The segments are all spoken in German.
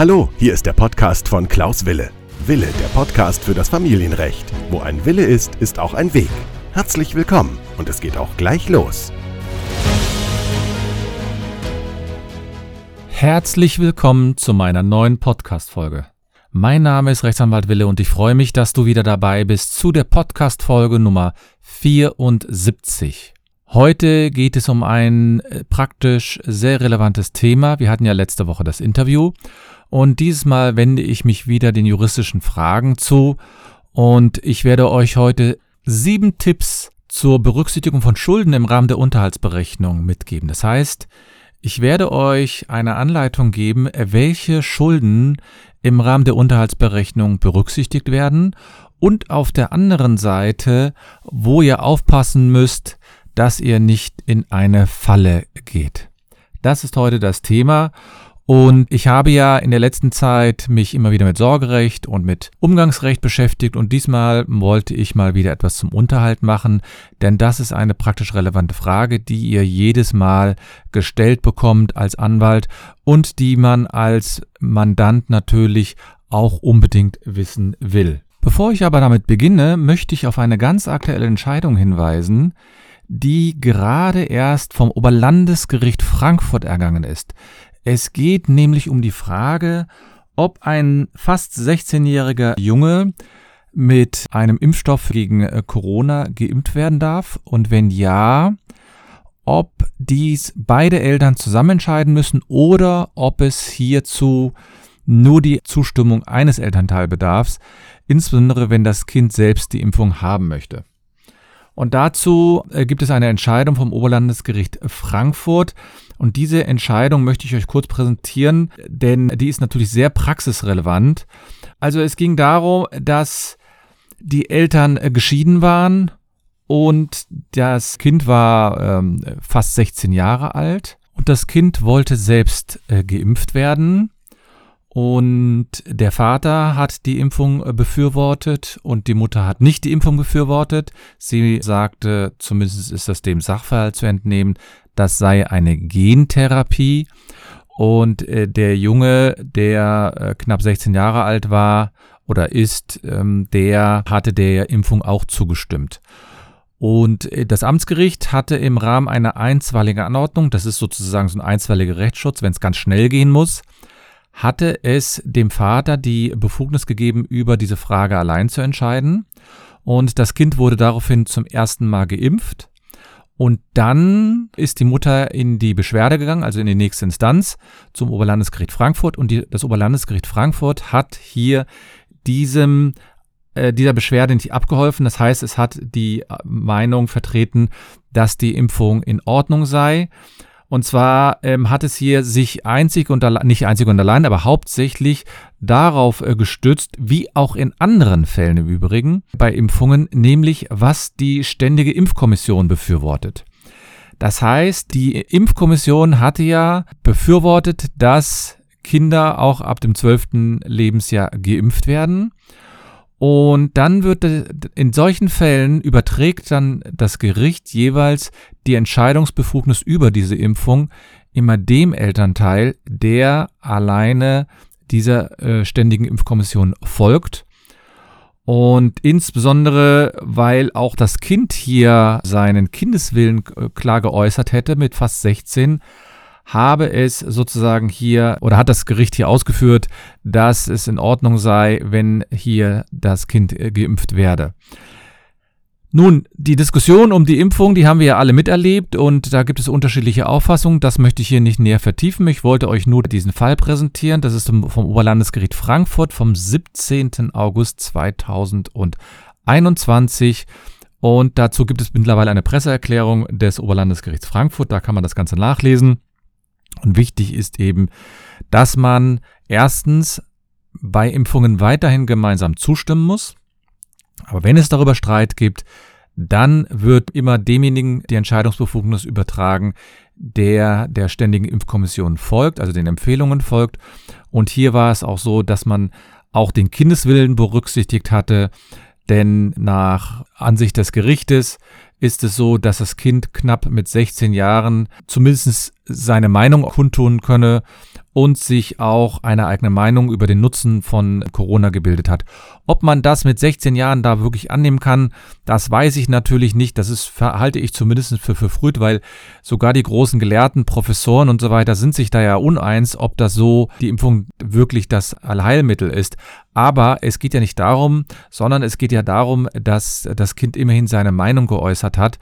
Hallo, hier ist der Podcast von Klaus Wille. Wille, der Podcast für das Familienrecht. Wo ein Wille ist, ist auch ein Weg. Herzlich willkommen und es geht auch gleich los. Herzlich willkommen zu meiner neuen Podcast-Folge. Mein Name ist Rechtsanwalt Wille und ich freue mich, dass du wieder dabei bist zu der Podcast-Folge Nummer 74. Heute geht es um ein äh, praktisch sehr relevantes Thema. Wir hatten ja letzte Woche das Interview und dieses Mal wende ich mich wieder den juristischen Fragen zu und ich werde euch heute sieben Tipps zur Berücksichtigung von Schulden im Rahmen der Unterhaltsberechnung mitgeben. Das heißt, ich werde euch eine Anleitung geben, welche Schulden im Rahmen der Unterhaltsberechnung berücksichtigt werden und auf der anderen Seite, wo ihr aufpassen müsst, dass ihr nicht in eine Falle geht. Das ist heute das Thema und ich habe ja in der letzten Zeit mich immer wieder mit Sorgerecht und mit Umgangsrecht beschäftigt und diesmal wollte ich mal wieder etwas zum Unterhalt machen, denn das ist eine praktisch relevante Frage, die ihr jedes Mal gestellt bekommt als Anwalt und die man als Mandant natürlich auch unbedingt wissen will. Bevor ich aber damit beginne, möchte ich auf eine ganz aktuelle Entscheidung hinweisen, die gerade erst vom Oberlandesgericht Frankfurt ergangen ist. Es geht nämlich um die Frage, ob ein fast 16-jähriger Junge mit einem Impfstoff gegen äh, Corona geimpft werden darf und wenn ja, ob dies beide Eltern zusammen entscheiden müssen oder ob es hierzu nur die Zustimmung eines Elternteilbedarfs, insbesondere wenn das Kind selbst die Impfung haben möchte. Und dazu äh, gibt es eine Entscheidung vom Oberlandesgericht Frankfurt. Und diese Entscheidung möchte ich euch kurz präsentieren, denn die ist natürlich sehr praxisrelevant. Also es ging darum, dass die Eltern äh, geschieden waren und das Kind war ähm, fast 16 Jahre alt und das Kind wollte selbst äh, geimpft werden. Und der Vater hat die Impfung äh, befürwortet und die Mutter hat nicht die Impfung befürwortet. Sie sagte, zumindest ist das dem Sachverhalt zu entnehmen, das sei eine Gentherapie. Und äh, der Junge, der äh, knapp 16 Jahre alt war oder ist, ähm, der hatte der Impfung auch zugestimmt. Und das Amtsgericht hatte im Rahmen einer einstweiligen Anordnung, das ist sozusagen so ein einstweiliger Rechtsschutz, wenn es ganz schnell gehen muss, hatte es dem Vater die Befugnis gegeben, über diese Frage allein zu entscheiden. Und das Kind wurde daraufhin zum ersten Mal geimpft. Und dann ist die Mutter in die Beschwerde gegangen, also in die nächste Instanz zum Oberlandesgericht Frankfurt. Und die, das Oberlandesgericht Frankfurt hat hier diesem äh, dieser Beschwerde nicht abgeholfen. Das heißt, es hat die Meinung vertreten, dass die Impfung in Ordnung sei. Und zwar ähm, hat es hier sich einzig und allein, nicht einzig und allein, aber hauptsächlich darauf äh, gestützt, wie auch in anderen Fällen im Übrigen bei Impfungen, nämlich was die Ständige Impfkommission befürwortet. Das heißt, die Impfkommission hatte ja befürwortet, dass Kinder auch ab dem zwölften Lebensjahr geimpft werden. Und dann wird in solchen Fällen überträgt dann das Gericht jeweils die Entscheidungsbefugnis über diese Impfung immer dem Elternteil, der alleine dieser äh, ständigen Impfkommission folgt. Und insbesondere, weil auch das Kind hier seinen Kindeswillen äh, klar geäußert hätte mit fast 16, habe es sozusagen hier oder hat das Gericht hier ausgeführt, dass es in Ordnung sei, wenn hier das Kind äh, geimpft werde. Nun, die Diskussion um die Impfung, die haben wir ja alle miterlebt und da gibt es unterschiedliche Auffassungen. Das möchte ich hier nicht näher vertiefen. Ich wollte euch nur diesen Fall präsentieren. Das ist vom Oberlandesgericht Frankfurt vom 17. August 2021. Und dazu gibt es mittlerweile eine Presseerklärung des Oberlandesgerichts Frankfurt. Da kann man das Ganze nachlesen. Und wichtig ist eben, dass man erstens bei Impfungen weiterhin gemeinsam zustimmen muss. Aber wenn es darüber Streit gibt, dann wird immer demjenigen die Entscheidungsbefugnis übertragen, der der Ständigen Impfkommission folgt, also den Empfehlungen folgt. Und hier war es auch so, dass man auch den Kindeswillen berücksichtigt hatte, Denn nach Ansicht des Gerichtes ist es so, dass das Kind knapp mit 16 Jahren zumindest seine Meinung kundtun könne und sich auch eine eigene Meinung über den Nutzen von Corona gebildet hat. Ob man das mit 16 Jahren da wirklich annehmen kann, das weiß ich natürlich nicht. Das ist, halte ich zumindest für verfrüht, weil sogar die großen Gelehrten, Professoren und so weiter sind sich da ja uneins, ob das so die Impfung wirklich das Allheilmittel ist. Aber es geht ja nicht darum, sondern es geht ja darum, dass das Kind immerhin seine Meinung geäußert hat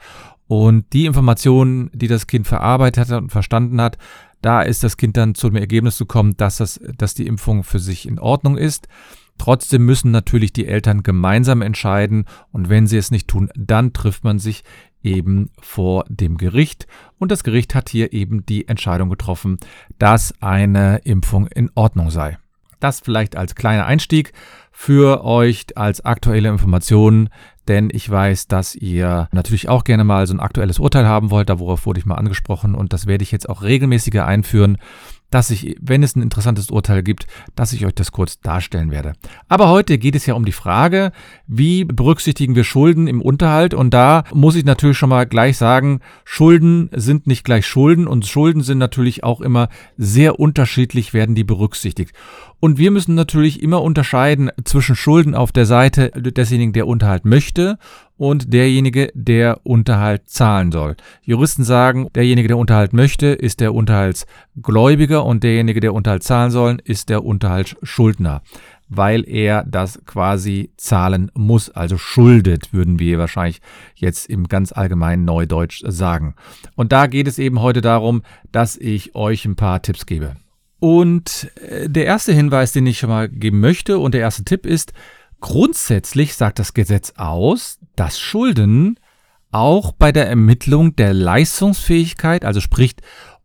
und die Informationen, die das Kind verarbeitet hat und verstanden hat, da ist das Kind dann zu dem Ergebnis gekommen, dass, das, dass die Impfung für sich in Ordnung ist. Trotzdem müssen natürlich die Eltern gemeinsam entscheiden und wenn sie es nicht tun, dann trifft man sich eben vor dem Gericht und das Gericht hat hier eben die Entscheidung getroffen, dass eine Impfung in Ordnung sei. Das vielleicht als kleiner Einstieg für euch als aktuelle Informationen, denn ich weiß, dass ihr natürlich auch gerne mal so ein aktuelles Urteil haben wollt, darauf wurde ich mal angesprochen und das werde ich jetzt auch regelmäßiger einführen, dass ich, wenn es ein interessantes Urteil gibt, dass ich euch das kurz darstellen werde. Aber heute geht es ja um die Frage, wie berücksichtigen wir Schulden im Unterhalt? Und da muss ich natürlich schon mal gleich sagen, Schulden sind nicht gleich Schulden und Schulden sind natürlich auch immer sehr unterschiedlich, werden die berücksichtigt. Und wir müssen natürlich immer unterscheiden zwischen Schulden auf der Seite desjenigen, der Unterhalt möchte und derjenige, der Unterhalt zahlen soll. Juristen sagen, derjenige, der Unterhalt möchte, ist der Unterhaltsgläubiger und derjenige, der Unterhalt zahlen soll, ist der Unterhaltsschuldner, weil er das quasi zahlen muss, also schuldet, würden wir wahrscheinlich jetzt im ganz allgemeinen Neudeutsch sagen. Und da geht es eben heute darum, dass ich euch ein paar Tipps gebe. Und äh, der erste Hinweis, den ich schon mal geben möchte und der erste Tipp ist, grundsätzlich sagt das Gesetz aus, dass Schulden auch bei der Ermittlung der Leistungsfähigkeit, also sprich,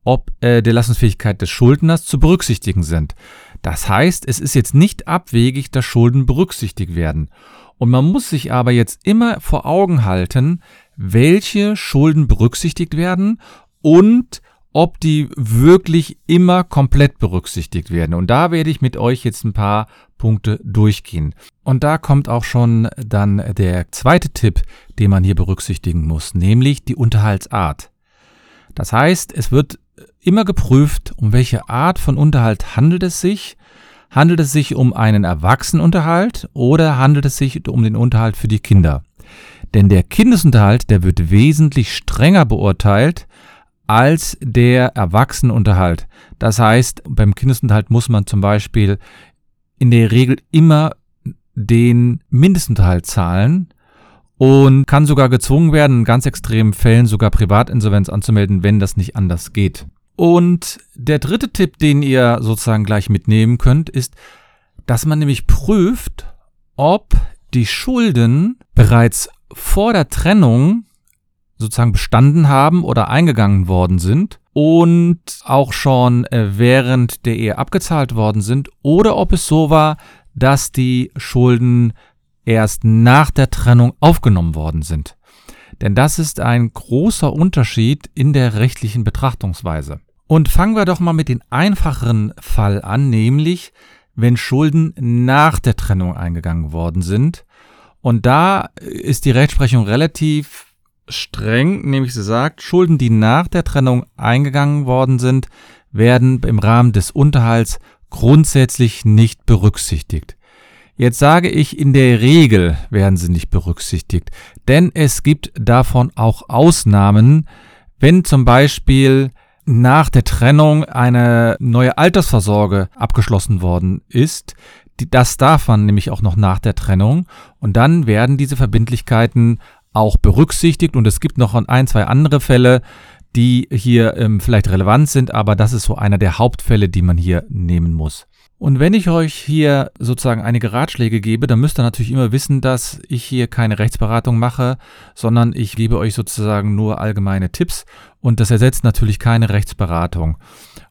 ob äh, der Leistungsfähigkeit des Schuldners zu berücksichtigen sind. Das heißt, es ist jetzt nicht abwegig, dass Schulden berücksichtigt werden. Und man muss sich aber jetzt immer vor Augen halten, welche Schulden berücksichtigt werden und ob die wirklich immer komplett berücksichtigt werden. Und da werde ich mit euch jetzt ein paar Punkte durchgehen. Und da kommt auch schon dann der zweite Tipp, den man hier berücksichtigen muss, nämlich die Unterhaltsart. Das heißt, es wird immer geprüft, um welche Art von Unterhalt handelt es sich. Handelt es sich um einen Erwachsenenunterhalt oder handelt es sich um den Unterhalt für die Kinder? Denn der Kindesunterhalt, der wird wesentlich strenger beurteilt als der Erwachsenenunterhalt. Das heißt, beim Kindesunterhalt muss man zum Beispiel in der Regel immer den Mindestunterhalt zahlen und kann sogar gezwungen werden, in ganz extremen Fällen sogar Privatinsolvenz anzumelden, wenn das nicht anders geht. Und der dritte Tipp, den ihr sozusagen gleich mitnehmen könnt, ist, dass man nämlich prüft, ob die Schulden bereits vor der Trennung sozusagen bestanden haben oder eingegangen worden sind und auch schon äh, während der Ehe abgezahlt worden sind oder ob es so war, dass die Schulden erst nach der Trennung aufgenommen worden sind. Denn das ist ein großer Unterschied in der rechtlichen Betrachtungsweise. Und fangen wir doch mal mit dem einfacheren Fall an, nämlich wenn Schulden nach der Trennung eingegangen worden sind. Und da ist die Rechtsprechung relativ streng, nämlich sie sagt, Schulden, die nach der Trennung eingegangen worden sind, werden im Rahmen des Unterhalts grundsätzlich nicht berücksichtigt. Jetzt sage ich, in der Regel werden sie nicht berücksichtigt, denn es gibt davon auch Ausnahmen, wenn zum Beispiel nach der Trennung eine neue Altersvorsorge abgeschlossen worden ist. Das darf man nämlich auch noch nach der Trennung und dann werden diese Verbindlichkeiten auch berücksichtigt. Und es gibt noch ein, zwei andere Fälle, die hier ähm, vielleicht relevant sind, aber das ist so einer der Hauptfälle, die man hier nehmen muss. Und wenn ich euch hier sozusagen einige Ratschläge gebe, dann müsst ihr natürlich immer wissen, dass ich hier keine Rechtsberatung mache, sondern ich gebe euch sozusagen nur allgemeine Tipps und das ersetzt natürlich keine Rechtsberatung.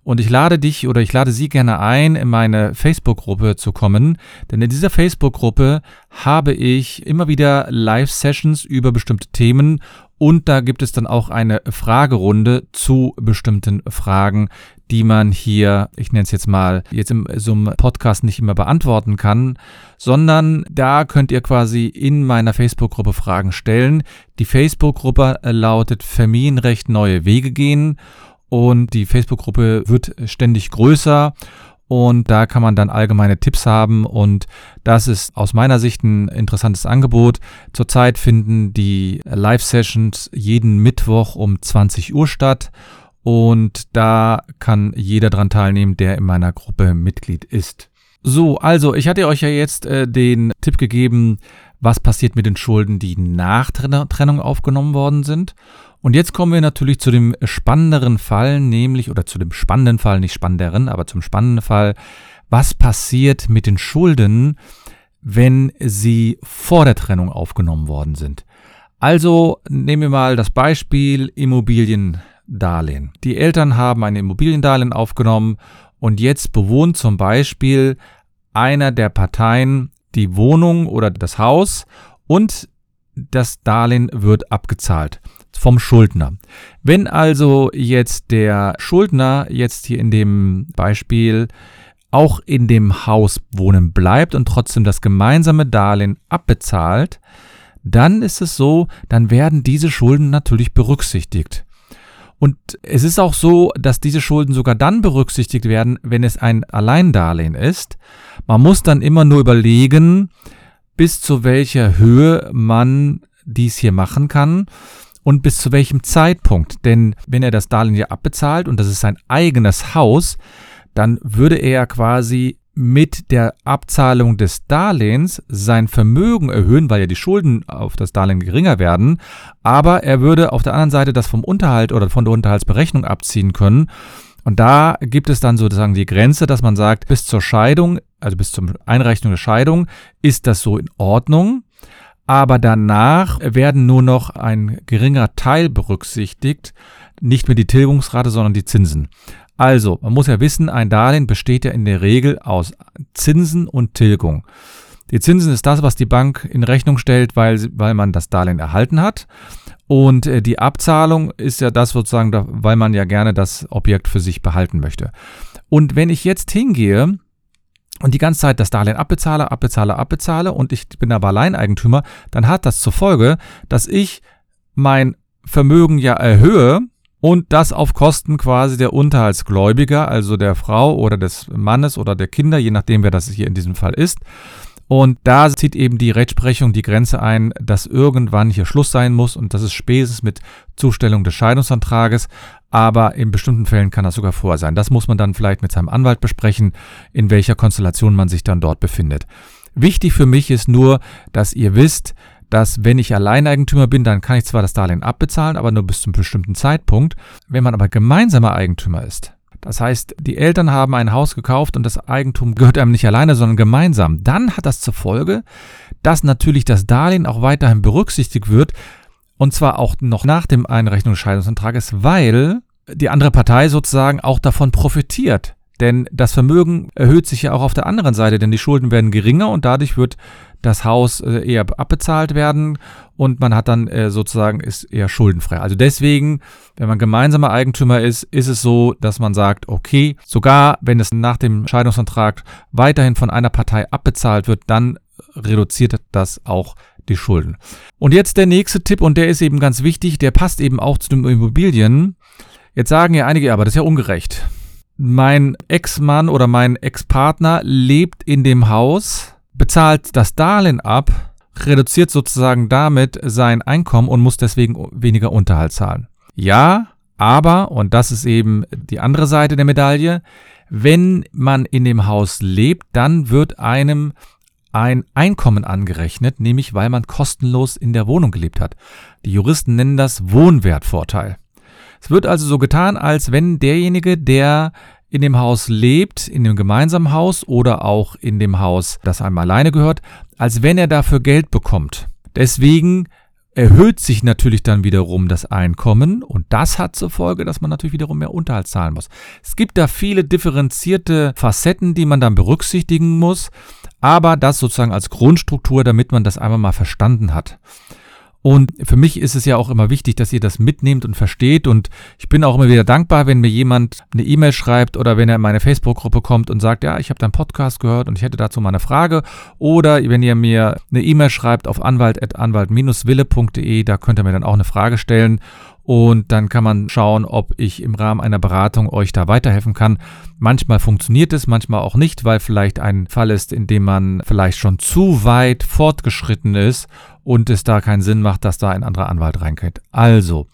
Und ich lade dich oder ich lade Sie gerne ein, in meine Facebook-Gruppe zu kommen, denn in dieser Facebook-Gruppe habe ich immer wieder Live-Sessions über bestimmte Themen. Und da gibt es dann auch eine Fragerunde zu bestimmten Fragen, die man hier, ich nenne es jetzt mal, jetzt in so einem Podcast nicht immer beantworten kann, sondern da könnt ihr quasi in meiner Facebook-Gruppe Fragen stellen. Die Facebook-Gruppe lautet Familienrecht neue Wege gehen und die Facebook-Gruppe wird ständig größer und da kann man dann allgemeine Tipps haben und das ist aus meiner Sicht ein interessantes Angebot. Zurzeit finden die Live-Sessions jeden Mittwoch um 20 Uhr statt und da kann jeder dran teilnehmen, der in meiner Gruppe Mitglied ist. So, also ich hatte euch ja jetzt äh, den Tipp gegeben, was passiert mit den Schulden, die nach Trennung aufgenommen worden sind. Und jetzt kommen wir natürlich zu dem spannenderen Fall, nämlich, oder zu dem spannenden Fall, nicht spannenderen, aber zum spannenden Fall, was passiert mit den Schulden, wenn sie vor der Trennung aufgenommen worden sind. Also nehmen wir mal das Beispiel Immobiliendarlehen. Die Eltern haben ein Immobiliendarlehen aufgenommen und jetzt bewohnt zum Beispiel einer der Parteien die Wohnung oder das Haus und das Darlehen wird abgezahlt vom Schuldner. Wenn also jetzt der Schuldner jetzt hier in dem Beispiel auch in dem Haus wohnen bleibt und trotzdem das gemeinsame Darlehen abbezahlt, dann ist es so, dann werden diese Schulden natürlich berücksichtigt. Und es ist auch so, dass diese Schulden sogar dann berücksichtigt werden, wenn es ein Alleindarlehen ist. Man muss dann immer nur überlegen, bis zu welcher Höhe man dies hier machen kann und bis zu welchem Zeitpunkt. Denn wenn er das Darlehen ja abbezahlt und das ist sein eigenes Haus, dann würde er quasi mit der Abzahlung des Darlehens sein Vermögen erhöhen, weil ja die Schulden auf das Darlehen geringer werden, aber er würde auf der anderen Seite das vom Unterhalt oder von der Unterhaltsberechnung abziehen können. Und da gibt es dann sozusagen die Grenze, dass man sagt, bis zur Scheidung, also bis zur Einrechnung der Scheidung, ist das so in Ordnung aber danach werden nur noch ein geringer Teil berücksichtigt, nicht mehr die Tilgungsrate, sondern die Zinsen. Also, man muss ja wissen, ein Darlehen besteht ja in der Regel aus Zinsen und Tilgung. Die Zinsen ist das, was die Bank in Rechnung stellt, weil, weil man das Darlehen erhalten hat. Und äh, die Abzahlung ist ja das sozusagen, weil man ja gerne das Objekt für sich behalten möchte. Und wenn ich jetzt hingehe und die ganze Zeit das Darlehen abbezahle, abbezahle, abbezahle und ich bin aber Alleineigentümer, dann hat das zur Folge, dass ich mein Vermögen ja erhöhe und das auf Kosten quasi der Unterhaltsgläubiger, also der Frau oder des Mannes oder der Kinder, je nachdem wer das hier in diesem Fall ist. Und da zieht eben die Rechtsprechung die Grenze ein, dass irgendwann hier Schluss sein muss und das ist spätestens mit Zustellung des Scheidungsantrages aber in bestimmten Fällen kann das sogar vorher sein. Das muss man dann vielleicht mit seinem Anwalt besprechen, in welcher Konstellation man sich dann dort befindet. Wichtig für mich ist nur, dass ihr wisst, dass wenn ich Alleineigentümer bin, dann kann ich zwar das Darlehen abbezahlen, aber nur bis zum bestimmten Zeitpunkt. Wenn man aber gemeinsamer Eigentümer ist, das heißt, die Eltern haben ein Haus gekauft und das Eigentum gehört einem nicht alleine, sondern gemeinsam, dann hat das zur Folge, dass natürlich das Darlehen auch weiterhin berücksichtigt wird, und zwar auch noch nach dem Einrechnung des Scheidungsantrages, weil die andere Partei sozusagen auch davon profitiert. Denn das Vermögen erhöht sich ja auch auf der anderen Seite, denn die Schulden werden geringer und dadurch wird das Haus äh, eher abbezahlt werden und man hat dann äh, sozusagen ist eher schuldenfrei. Also deswegen, wenn man gemeinsamer Eigentümer ist, ist es so, dass man sagt, okay, sogar wenn es nach dem Scheidungsantrag weiterhin von einer Partei abbezahlt wird, dann reduziert das auch die Schulden. Und jetzt der nächste Tipp, und der ist eben ganz wichtig, der passt eben auch zu den Immobilien. Jetzt sagen ja einige, aber das ist ja ungerecht. Mein Ex-Mann oder mein Ex-Partner lebt in dem Haus, bezahlt das Darlehen ab, reduziert sozusagen damit sein Einkommen und muss deswegen weniger Unterhalt zahlen. Ja, aber, und das ist eben die andere Seite der Medaille, wenn man in dem Haus lebt, dann wird einem ein Einkommen angerechnet, nämlich weil man kostenlos in der Wohnung gelebt hat. Die Juristen nennen das Wohnwertvorteil. Es wird also so getan, als wenn derjenige, der in dem Haus lebt, in dem gemeinsamen Haus oder auch in dem Haus, das einem alleine gehört, als wenn er dafür Geld bekommt. Deswegen erhöht sich natürlich dann wiederum das Einkommen und das hat zur Folge, dass man natürlich wiederum mehr Unterhalt zahlen muss. Es gibt da viele differenzierte Facetten, die man dann berücksichtigen muss, aber das sozusagen als Grundstruktur, damit man das einmal mal verstanden hat. Und für mich ist es ja auch immer wichtig, dass ihr das mitnehmt und versteht. Und ich bin auch immer wieder dankbar, wenn mir jemand eine E-Mail schreibt oder wenn er in meine Facebook-Gruppe kommt und sagt, ja, ich habe deinen Podcast gehört und ich hätte dazu mal eine Frage. Oder wenn ihr mir eine E-Mail schreibt auf anwalt.anwalt-wille.de, da könnt ihr mir dann auch eine Frage stellen. Und dann kann man schauen, ob ich im Rahmen einer Beratung euch da weiterhelfen kann. Manchmal funktioniert es, manchmal auch nicht, weil vielleicht ein Fall ist, in dem man vielleicht schon zu weit fortgeschritten ist und es da keinen Sinn macht, dass da ein anderer Anwalt reinkommt. Also,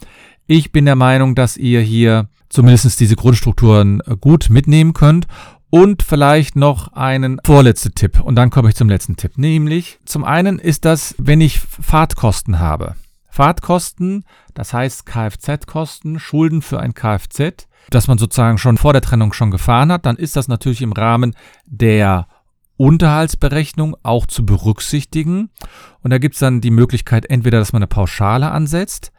ich bin der Meinung, dass ihr hier zumindest diese Grundstrukturen gut mitnehmen könnt. Und vielleicht noch einen vorletzten Tipp. Und dann komme ich zum letzten Tipp. Nämlich, zum einen ist das, wenn ich Fahrtkosten habe. Fahrtkosten, das heißt Kfz-Kosten, Schulden für ein Kfz, das man sozusagen schon vor der Trennung schon gefahren hat, dann ist das natürlich im Rahmen der Unterhaltsberechnung auch zu berücksichtigen. Und da gibt es dann die Möglichkeit, entweder, dass man eine Pauschale ansetzt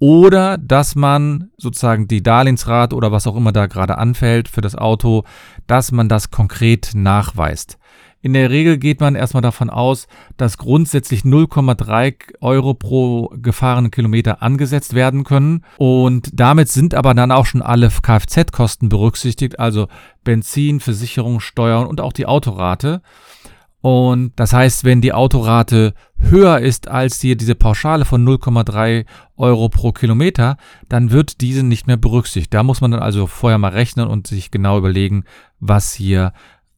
oder dass man sozusagen die Darlehensrate oder was auch immer da gerade anfällt für das Auto, dass man das konkret nachweist. In der Regel geht man erstmal davon aus, dass grundsätzlich 0,3 Euro pro gefahrenen Kilometer angesetzt werden können. Und damit sind aber dann auch schon alle Kfz-Kosten berücksichtigt, also Benzin, Versicherung, Steuern und auch die Autorate. Und das heißt, wenn die Autorate höher ist als hier diese Pauschale von 0,3 Euro pro Kilometer, dann wird diese nicht mehr berücksichtigt. Da muss man dann also vorher mal rechnen und sich genau überlegen, was hier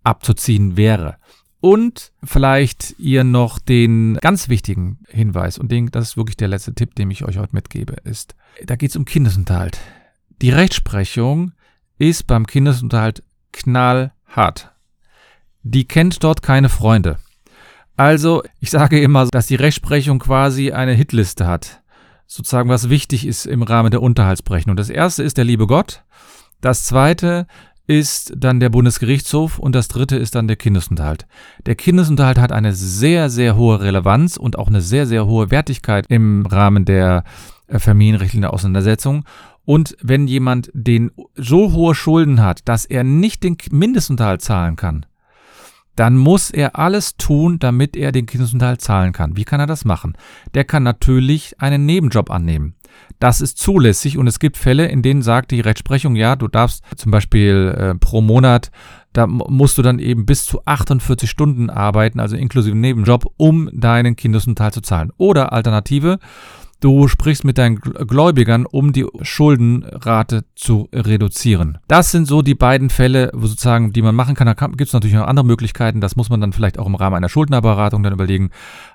abzuziehen wäre. Und vielleicht ihr noch den ganz wichtigen Hinweis, und den, das ist wirklich der letzte Tipp, den ich euch heute mitgebe, ist, da geht es um Kindesunterhalt. Die Rechtsprechung ist beim Kindesunterhalt knallhart. Die kennt dort keine Freunde. Also, ich sage immer, dass die Rechtsprechung quasi eine Hitliste hat. Sozusagen, was wichtig ist im Rahmen der Unterhaltsberechnung. Das erste ist der liebe Gott. Das zweite ist dann der Bundesgerichtshof und das dritte ist dann der Kindesunterhalt. Der Kindesunterhalt hat eine sehr, sehr hohe Relevanz und auch eine sehr, sehr hohe Wertigkeit im Rahmen der äh, familienrechtlichen Auseinandersetzung. Und wenn jemand den so hohe Schulden hat, dass er nicht den Mindestunterhalt zahlen kann, dann muss er alles tun, damit er den Kindesunterhalt zahlen kann. Wie kann er das machen? Der kann natürlich einen Nebenjob annehmen. Das ist zulässig und es gibt Fälle, in denen sagt die Rechtsprechung, ja, du darfst zum Beispiel äh, pro Monat, da musst du dann eben bis zu 48 Stunden arbeiten, also inklusive Nebenjob, um deinen Kindesunterhalt zu zahlen. Oder Alternative, Du sprichst mit deinen Gläubigern, um die Schuldenrate zu reduzieren. Das sind so die beiden Fälle, wo sozusagen, die man machen kann. Da gibt es natürlich noch andere Möglichkeiten. Das muss man dann vielleicht auch im Rahmen einer Schuldnerberatung dann überlegen.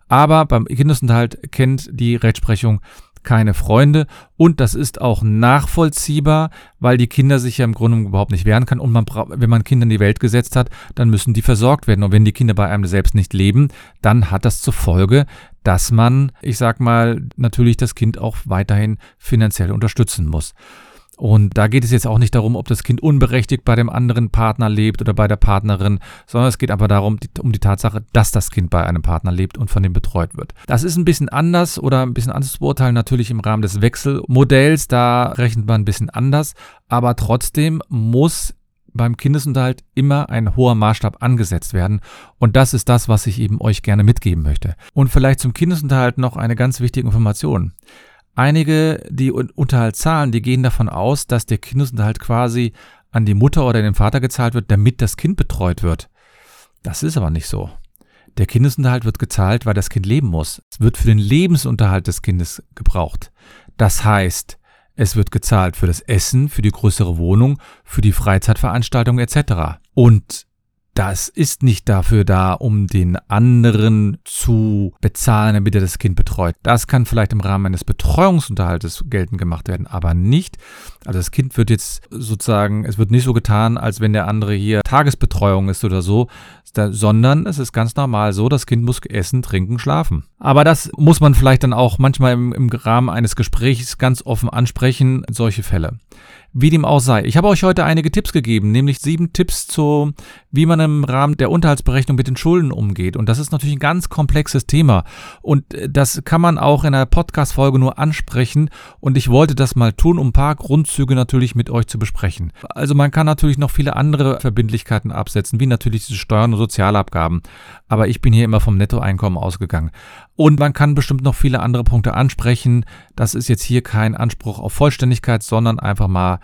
Aber beim Kindesunterhalt kennt die Rechtsprechung keine Freunde und das ist auch nachvollziehbar, weil die Kinder sich ja im Grunde überhaupt nicht wehren kann und man wenn man Kinder in die Welt gesetzt hat, dann müssen die versorgt werden und wenn die Kinder bei einem selbst nicht leben, dann hat das zur Folge, dass man, ich sag mal, natürlich das Kind auch weiterhin finanziell unterstützen muss. Und da geht es jetzt auch nicht darum, ob das Kind unberechtigt bei dem anderen Partner lebt oder bei der Partnerin, sondern es geht aber darum, die, um die Tatsache, dass das Kind bei einem Partner lebt und von dem betreut wird. Das ist ein bisschen anders oder ein bisschen anders zu beurteilen, natürlich im Rahmen des Wechselmodells, da rechnet man ein bisschen anders, aber trotzdem muss beim Kindesunterhalt immer ein hoher Maßstab angesetzt werden. Und das ist das, was ich eben euch gerne mitgeben möchte. Und vielleicht zum Kindesunterhalt noch eine ganz wichtige Information. Einige, die Unterhalt zahlen, die gehen davon aus, dass der Kindesunterhalt quasi an die Mutter oder den Vater gezahlt wird, damit das Kind betreut wird. Das ist aber nicht so. Der Kindesunterhalt wird gezahlt, weil das Kind leben muss. Es wird für den Lebensunterhalt des Kindes gebraucht. Das heißt, es wird gezahlt für das Essen, für die größere Wohnung, für die Freizeitveranstaltung etc. Und das ist nicht dafür da, um den anderen zu bezahlen, damit er das Kind betreut. Das kann vielleicht im Rahmen eines Betreuungsunterhaltes geltend gemacht werden, aber nicht. Also das Kind wird jetzt sozusagen, es wird nicht so getan, als wenn der andere hier Tagesbetreuung ist oder so, sondern es ist ganz normal so, das Kind muss essen, trinken, schlafen. Aber das muss man vielleicht dann auch manchmal im, im Rahmen eines Gesprächs ganz offen ansprechen, solche Fälle. Wie dem auch sei. Ich habe euch heute einige Tipps gegeben, nämlich sieben Tipps zu, wie man im Rahmen der Unterhaltsberechnung mit den Schulden umgeht. Und das ist natürlich ein ganz komplexes Thema. Und äh, das kann man auch in einer Podcast-Folge nur ansprechen. Und ich wollte das mal tun, um ein paar Grundzüge natürlich mit euch zu besprechen. Also man kann natürlich noch viele andere Verbindlichkeiten absetzen, wie natürlich diese Steuern und Sozialabgaben. Aber ich bin hier immer vom Nettoeinkommen ausgegangen. Und man kann bestimmt noch viele andere Punkte ansprechen. Das ist jetzt hier kein Anspruch auf Vollständigkeit, sondern einfach mal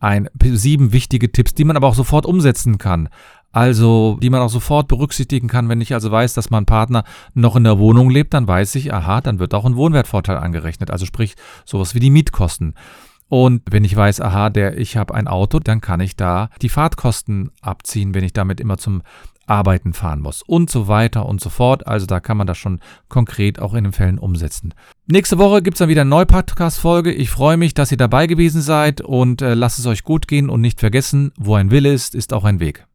ein sieben wichtige Tipps, die man aber auch sofort umsetzen kann. Also, die man auch sofort berücksichtigen kann, wenn ich also weiß, dass mein Partner noch in der Wohnung lebt, dann weiß ich, aha, dann wird auch ein Wohnwertvorteil angerechnet. Also sprich, sowas wie die Mietkosten. Und wenn ich weiß, aha, der, ich habe ein Auto, dann kann ich da die Fahrtkosten abziehen, wenn ich damit immer zum Arbeiten fahren muss und so weiter und so fort. Also da kann man das schon konkret auch in den Fällen umsetzen. Nächste Woche gibt es dann wieder eine neue Podcast-Folge. Ich freue mich, dass ihr dabei gewesen seid und äh, lasst es euch gut gehen und nicht vergessen, wo ein Wille ist, ist auch ein Weg.